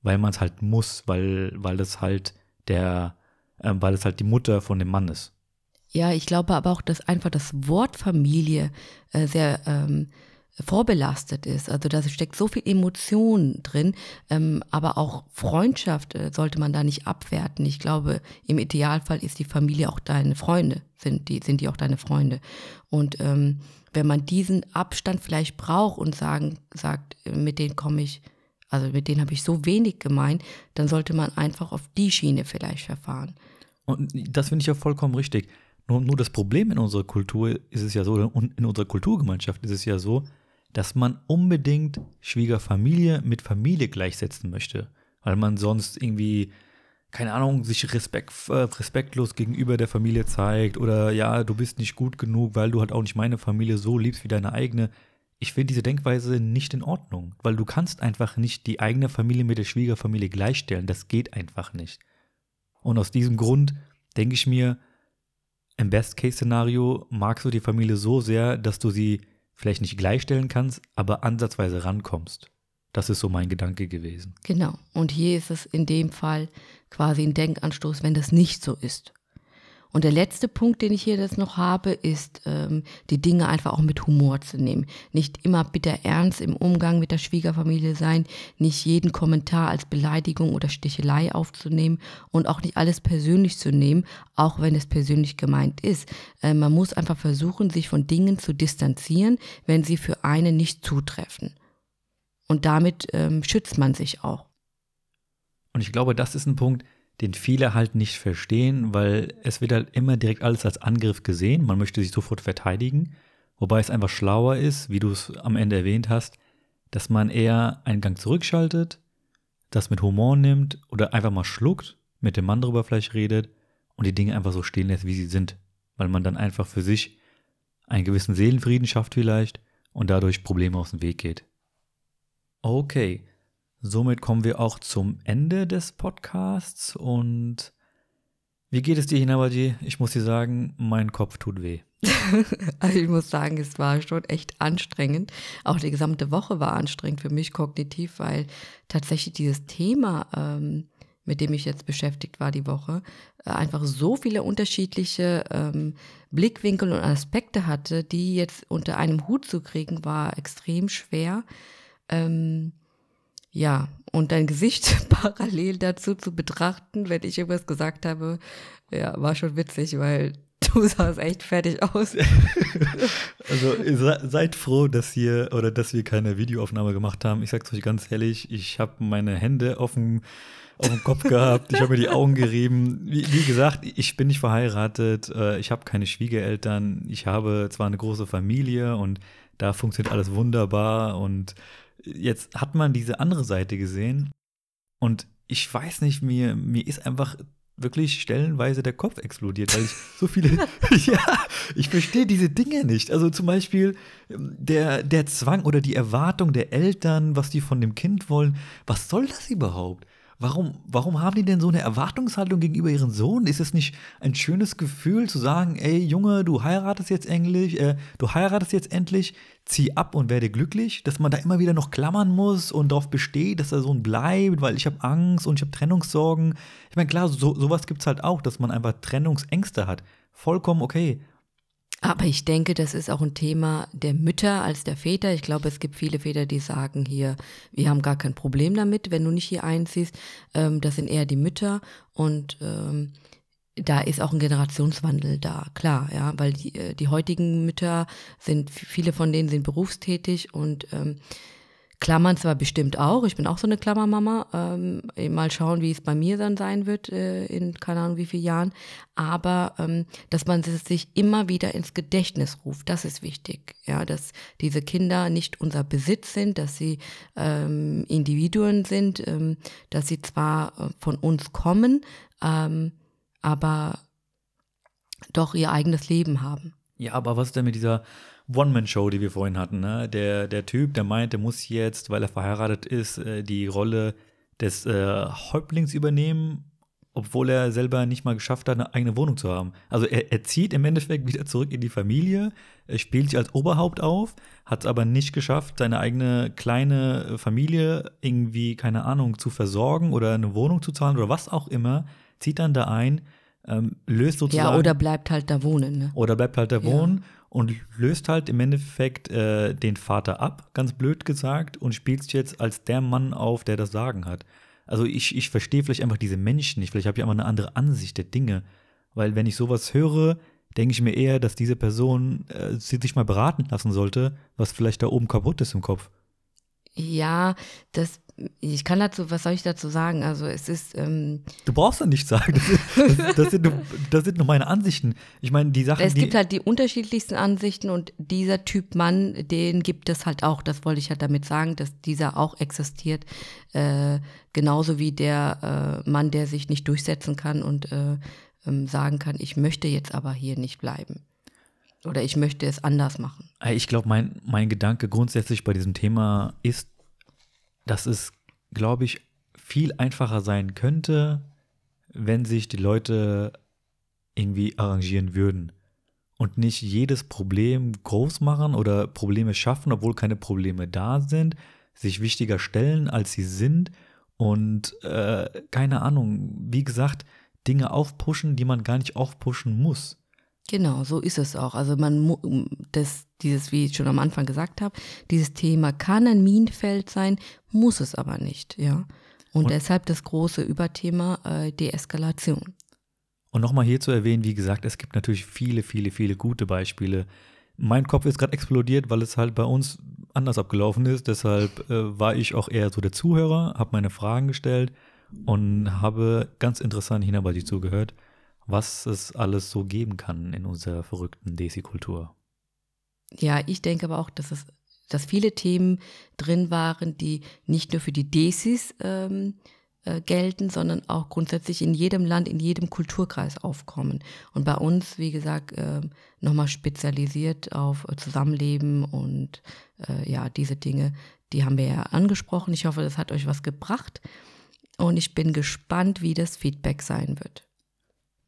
Speaker 1: weil man es halt muss, weil, weil das halt der, äh, weil es halt die Mutter von dem Mann ist.
Speaker 2: Ja, ich glaube aber auch, dass einfach das Wort Familie äh, sehr ähm, vorbelastet ist. Also da steckt so viel Emotion drin, ähm, aber auch Freundschaft äh, sollte man da nicht abwerten. Ich glaube, im Idealfall ist die Familie auch deine Freunde, sind die, sind die auch deine Freunde. Und ähm, wenn man diesen Abstand vielleicht braucht und sagen, sagt, äh, mit denen komme ich, also mit denen habe ich so wenig gemeint, dann sollte man einfach auf die Schiene vielleicht verfahren.
Speaker 1: Und das finde ich ja vollkommen richtig. Nur, nur das Problem in unserer Kultur ist es ja so, und in unserer Kulturgemeinschaft ist es ja so, dass man unbedingt Schwiegerfamilie mit Familie gleichsetzen möchte, weil man sonst irgendwie, keine Ahnung, sich Respekt, äh, respektlos gegenüber der Familie zeigt oder ja, du bist nicht gut genug, weil du halt auch nicht meine Familie so liebst wie deine eigene. Ich finde diese Denkweise nicht in Ordnung, weil du kannst einfach nicht die eigene Familie mit der Schwiegerfamilie gleichstellen. Das geht einfach nicht. Und aus diesem Grund denke ich mir, im Best-Case-Szenario magst du die Familie so sehr, dass du sie vielleicht nicht gleichstellen kannst, aber ansatzweise rankommst. Das ist so mein Gedanke gewesen.
Speaker 2: Genau. Und hier ist es in dem Fall quasi ein Denkanstoß, wenn das nicht so ist. Und der letzte Punkt, den ich hier jetzt noch habe, ist, ähm, die Dinge einfach auch mit Humor zu nehmen. Nicht immer bitter ernst im Umgang mit der Schwiegerfamilie sein, nicht jeden Kommentar als Beleidigung oder Stichelei aufzunehmen und auch nicht alles persönlich zu nehmen, auch wenn es persönlich gemeint ist. Äh, man muss einfach versuchen, sich von Dingen zu distanzieren, wenn sie für einen nicht zutreffen. Und damit ähm, schützt man sich auch.
Speaker 1: Und ich glaube, das ist ein Punkt, den viele halt nicht verstehen, weil es wird halt immer direkt alles als Angriff gesehen. Man möchte sich sofort verteidigen. Wobei es einfach schlauer ist, wie du es am Ende erwähnt hast, dass man eher einen Gang zurückschaltet, das mit Humor nimmt oder einfach mal schluckt, mit dem Mann drüber vielleicht redet und die Dinge einfach so stehen lässt, wie sie sind. Weil man dann einfach für sich einen gewissen Seelenfrieden schafft vielleicht und dadurch Probleme aus dem Weg geht. Okay, Somit kommen wir auch zum Ende des Podcasts und wie geht es dir, Hinabaji? Ich muss dir sagen, mein Kopf tut weh.
Speaker 2: also ich muss sagen, es war schon echt anstrengend. Auch die gesamte Woche war anstrengend für mich kognitiv, weil tatsächlich dieses Thema, ähm, mit dem ich jetzt beschäftigt war die Woche, äh, einfach so viele unterschiedliche ähm, Blickwinkel und Aspekte hatte, die jetzt unter einem Hut zu kriegen, war extrem schwer. Ähm, ja, und dein Gesicht parallel dazu zu betrachten, wenn ich irgendwas gesagt habe, ja, war schon witzig, weil du sahst echt fertig aus.
Speaker 1: also seid froh, dass ihr oder dass wir keine Videoaufnahme gemacht haben. Ich sag's euch ganz ehrlich, ich habe meine Hände auf dem, auf dem Kopf gehabt, ich habe mir die Augen gerieben. Wie, wie, gesagt, ich bin nicht verheiratet, äh, ich habe keine Schwiegereltern, ich habe zwar eine große Familie und da funktioniert alles wunderbar und jetzt hat man diese andere Seite gesehen und ich weiß nicht, mir, mir ist einfach wirklich stellenweise der Kopf explodiert, weil ich so viele, ja, ich verstehe diese Dinge nicht. Also zum Beispiel ähm, der, der Zwang oder die Erwartung der Eltern, was die von dem Kind wollen, was soll das überhaupt? Warum, warum haben die denn so eine Erwartungshaltung gegenüber ihrem Sohn? Ist es nicht ein schönes Gefühl zu sagen, ey Junge, du heiratest jetzt endlich, äh, du heiratest jetzt endlich, zieh ab und werde glücklich, dass man da immer wieder noch klammern muss und darauf besteht, dass der Sohn bleibt, weil ich habe Angst und ich habe Trennungssorgen. Ich meine, klar, so, sowas gibt es halt auch, dass man einfach Trennungsängste hat. Vollkommen okay.
Speaker 2: Aber ich denke, das ist auch ein Thema der Mütter als der Väter. Ich glaube, es gibt viele Väter, die sagen hier, wir haben gar kein Problem damit, wenn du nicht hier einziehst. Ähm, das sind eher die Mütter und ähm, da ist auch ein Generationswandel da, klar, ja, weil die, äh, die heutigen Mütter sind, viele von denen sind berufstätig und ähm, Klammern zwar bestimmt auch, ich bin auch so eine Klammermama, ähm, mal schauen, wie es bei mir dann sein wird äh, in keine Ahnung wie vielen Jahren, aber ähm, dass man sich immer wieder ins Gedächtnis ruft, das ist wichtig, ja, dass diese Kinder nicht unser Besitz sind, dass sie ähm, Individuen sind, ähm, dass sie zwar äh, von uns kommen, ähm, aber doch ihr eigenes Leben haben.
Speaker 1: Ja, aber was ist denn mit dieser One-Man-Show, die wir vorhin hatten? Ne? Der, der Typ, der meint, der muss jetzt, weil er verheiratet ist, äh, die Rolle des äh, Häuptlings übernehmen, obwohl er selber nicht mal geschafft hat, eine eigene Wohnung zu haben. Also er, er zieht im Endeffekt wieder zurück in die Familie, er spielt sich als Oberhaupt auf, hat es aber nicht geschafft, seine eigene kleine Familie irgendwie, keine Ahnung, zu versorgen oder eine Wohnung zu zahlen oder was auch immer, zieht dann da ein ähm, löst sozusagen.
Speaker 2: Ja, oder bleibt halt da wohnen. Ne?
Speaker 1: Oder bleibt halt da wohnen ja. Und löst halt im Endeffekt äh, den Vater ab, ganz blöd gesagt, und spielt jetzt als der Mann auf, der das Sagen hat. Also ich, ich verstehe vielleicht einfach diese Menschen nicht, vielleicht habe ich einfach eine andere Ansicht der Dinge. Weil wenn ich sowas höre, denke ich mir eher, dass diese Person äh, sich mal beraten lassen sollte, was vielleicht da oben kaputt ist im Kopf.
Speaker 2: Ja, das ich kann dazu, was soll ich dazu sagen? Also es ist. Ähm,
Speaker 1: du brauchst ja nichts sagen. Das, das, das, sind nur, das sind nur meine Ansichten. Ich meine, die Sachen.
Speaker 2: Es gibt halt die unterschiedlichsten Ansichten und dieser Typ Mann, den gibt es halt auch. Das wollte ich halt damit sagen, dass dieser auch existiert. Äh, genauso wie der äh, Mann, der sich nicht durchsetzen kann und äh, ähm, sagen kann, ich möchte jetzt aber hier nicht bleiben. Oder ich möchte es anders machen.
Speaker 1: Ich glaube, mein, mein Gedanke grundsätzlich bei diesem Thema ist, dass es, glaube ich, viel einfacher sein könnte, wenn sich die Leute irgendwie arrangieren würden und nicht jedes Problem groß machen oder Probleme schaffen, obwohl keine Probleme da sind, sich wichtiger stellen, als sie sind und äh, keine Ahnung, wie gesagt, Dinge aufpushen, die man gar nicht aufpushen muss.
Speaker 2: Genau, so ist es auch. Also man das, dieses, wie ich schon am Anfang gesagt habe, dieses Thema kann ein Minenfeld sein, muss es aber nicht, ja. Und, und deshalb das große Überthema äh, Deeskalation.
Speaker 1: Und nochmal hier zu erwähnen, wie gesagt, es gibt natürlich viele, viele, viele gute Beispiele. Mein Kopf ist gerade explodiert, weil es halt bei uns anders abgelaufen ist. Deshalb äh, war ich auch eher so der Zuhörer, habe meine Fragen gestellt und habe ganz interessant Hinabadi zugehört was es alles so geben kann in unserer verrückten Desi-Kultur.
Speaker 2: Ja, ich denke aber auch, dass es dass viele Themen drin waren, die nicht nur für die Desis ähm, äh, gelten, sondern auch grundsätzlich in jedem Land, in jedem Kulturkreis aufkommen. Und bei uns, wie gesagt, äh, nochmal spezialisiert auf Zusammenleben und äh, ja, diese Dinge, die haben wir ja angesprochen. Ich hoffe, das hat euch was gebracht. Und ich bin gespannt, wie das Feedback sein wird.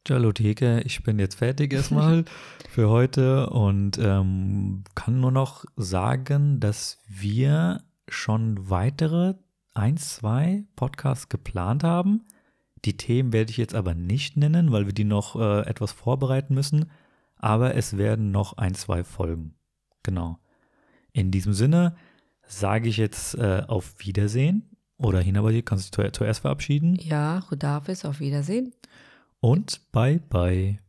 Speaker 1: Theke, ich bin jetzt fertig erstmal für heute und ähm, kann nur noch sagen, dass wir schon weitere ein, zwei Podcasts geplant haben. Die Themen werde ich jetzt aber nicht nennen, weil wir die noch äh, etwas vorbereiten müssen. Aber es werden noch ein, zwei Folgen. Genau. In diesem Sinne sage ich jetzt äh, auf Wiedersehen. Oder Hinabadi, kannst du dich zuerst verabschieden?
Speaker 2: Ja, Rudafis, auf Wiedersehen
Speaker 1: und bye bye.